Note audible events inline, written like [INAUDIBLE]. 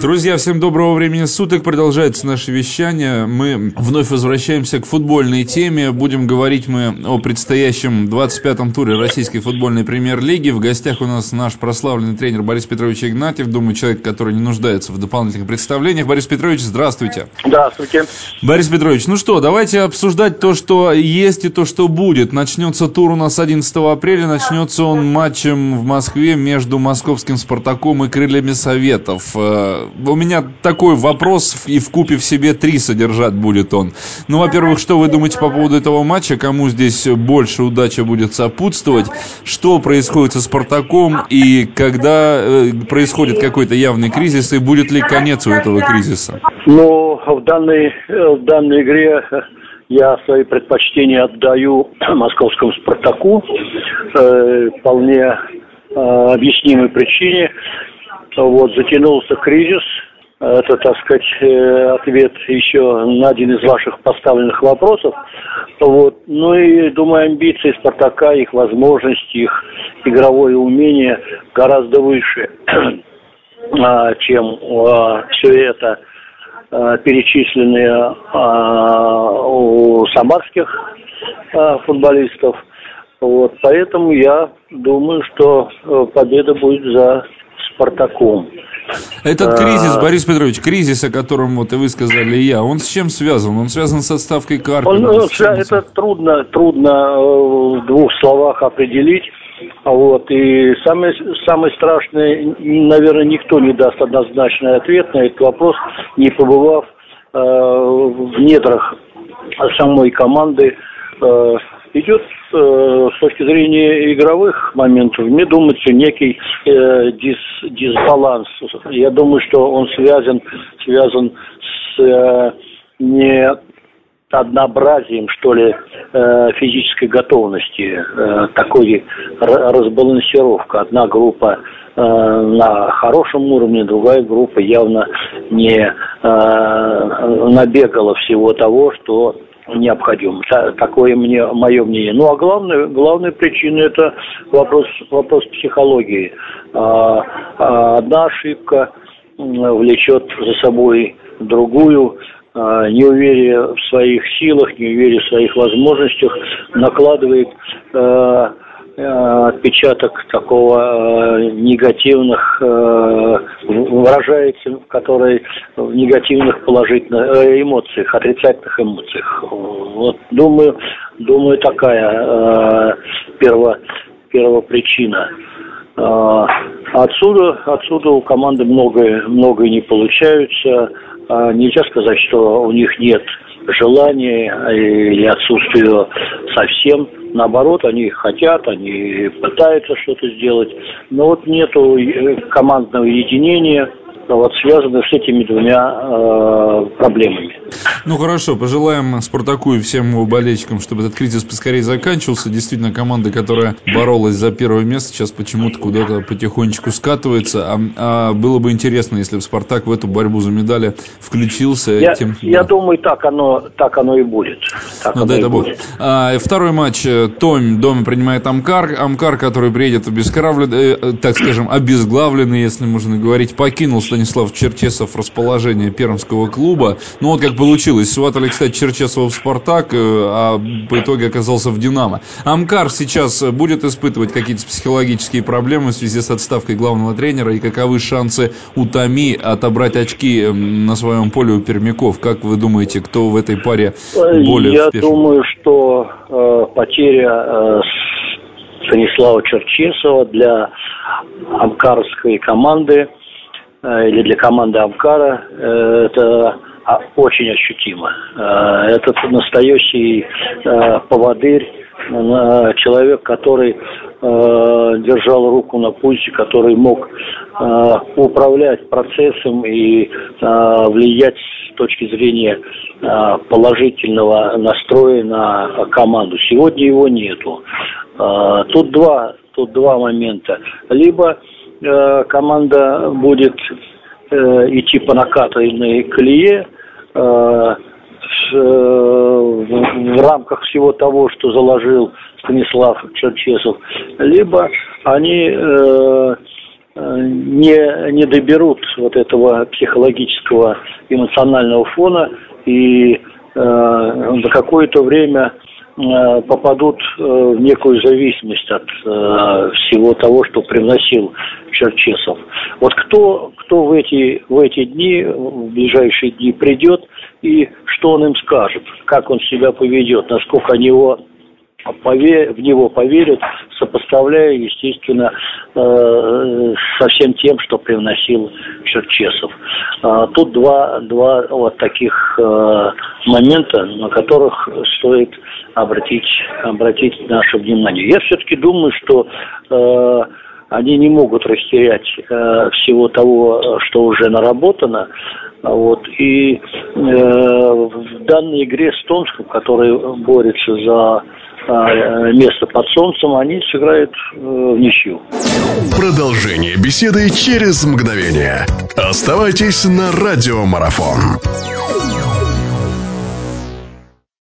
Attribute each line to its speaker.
Speaker 1: Друзья, всем доброго времени суток. Продолжается наше вещание. Мы вновь возвращаемся к футбольной теме. Будем говорить мы о предстоящем 25-м туре Российской футбольной премьер-лиги. В гостях у нас наш прославленный тренер Борис Петрович Игнатьев. Думаю, человек, который не нуждается в дополнительных представлениях. Борис Петрович, здравствуйте.
Speaker 2: Здравствуйте.
Speaker 1: Борис Петрович, ну что, давайте обсуждать то, что есть и то, что будет. Начнется тур у нас 11 апреля. Начнется он матчем в Москве между московским «Спартаком» и «Крыльями Советов». У меня такой вопрос, и в купе в себе три содержать будет он. Ну, во-первых, что вы думаете по поводу этого матча? Кому здесь больше удача будет сопутствовать? Что происходит со «Спартаком» и когда э, происходит какой-то явный кризис, и будет ли конец у этого кризиса?
Speaker 2: Ну, в данной, э, в данной игре я свои предпочтения отдаю [CLEARS THROAT] московскому «Спартаку». Э, вполне э, объяснимой причине. Вот, затянулся кризис. Это, так сказать, э, ответ еще на один из ваших поставленных вопросов. Вот. Ну и, думаю, амбиции «Спартака», их возможности, их игровое умение гораздо выше, [CLEARS THROAT] а, чем а, все это а, перечисленные у самарских футболистов. Вот, поэтому я думаю, что э, победа будет за Спартаком.
Speaker 1: Этот кризис, а... Борис Петрович, кризис, о котором вот и вы сказали и я, он с чем связан? Он связан с отставкой Карпина? Он,
Speaker 2: это трудно, трудно э, в двух словах определить. Вот. И самое, самое страшное, наверное, никто не даст однозначный ответ на этот вопрос, не побывав э, в недрах самой команды. Э, идет э, с точки зрения игровых моментов, мне думается, некий э, дис, дисбаланс. Я думаю, что он связан, связан с э, не однообразием, что ли, э, физической готовности, э, такой разбалансировка. Одна группа э, на хорошем уровне, другая группа явно не набегала всего того, что необходим. Такое мне мое мнение. Ну а главная, главная причина это вопрос, вопрос психологии. А, а одна ошибка влечет за собой другую, а, неуверие в своих силах, неуверие в своих возможностях накладывает отпечаток такого э, негативных э, выражается, который в негативных положительных эмоциях, отрицательных эмоциях. Вот думаю, думаю такая перво, первопричина. Отсюда, отсюда у команды многое, многое не получается. Нельзя сказать, что у них нет желания или отсутствия совсем Наоборот, они хотят, они пытаются что-то сделать, но вот нету э, командного единения, вот связаны с этими двумя э, проблемами.
Speaker 1: Ну хорошо, пожелаем Спартаку и всем его болельщикам, чтобы этот кризис поскорее заканчивался. Действительно, команда, которая боролась за первое место, сейчас почему-то куда-то потихонечку скатывается. А, а было бы интересно, если бы Спартак в эту борьбу за медали включился.
Speaker 2: Я, тем, я да. думаю, так оно, так оно и будет. Так
Speaker 1: ну, дай это будет. А, второй матч. Том дома принимает Амкар. Амкар, который приедет обескровленный, э, так скажем, обезглавленный, если можно говорить, покинул Станислав Черчесов расположение пермского клуба. Ну вот как получилось. Сватали, кстати, Черчесова в «Спартак», э, а по итоге оказался в «Динамо». Амкар сейчас будет испытывать какие-то психологические проблемы в связи с отставкой главного тренера, и каковы шансы у Томи отобрать очки эм, на своем поле у пермяков? Как вы думаете, кто в этой паре более
Speaker 2: Я успешен? думаю, что э, потеря э, Станислава Черчесова для амкарской команды или для команды Амкара э, это а, очень ощутимо. Э, этот настоящий э, поводырь, э, человек, который держал руку на пульсе, который мог управлять процессом и влиять с точки зрения положительного настроя на команду. Сегодня его нету. Тут два, тут два момента. Либо команда будет идти по накатанной колее, Э, в рамках всего того, что заложил Станислав Черчесов, либо они не, не доберут вот этого психологического эмоционального фона и на какое-то время Э, попадут э, в некую зависимость от э, всего того, что приносил Черчесов. Вот кто, кто в, эти, в эти дни, в ближайшие дни придет и что он им скажет, как он себя поведет, насколько они его в него поверят, сопоставляя, естественно, э, со всем тем, что привносил Черчесов. А, тут два, два вот таких э, момента, на которых стоит обратить, обратить наше внимание. Я все-таки думаю, что э, они не могут растерять всего того, что уже наработано. Вот. И э, в данной игре с Томском, который борется за Э, место под солнцем, они сыграют э, в ничью.
Speaker 3: Продолжение беседы через мгновение. Оставайтесь на радиомарафон.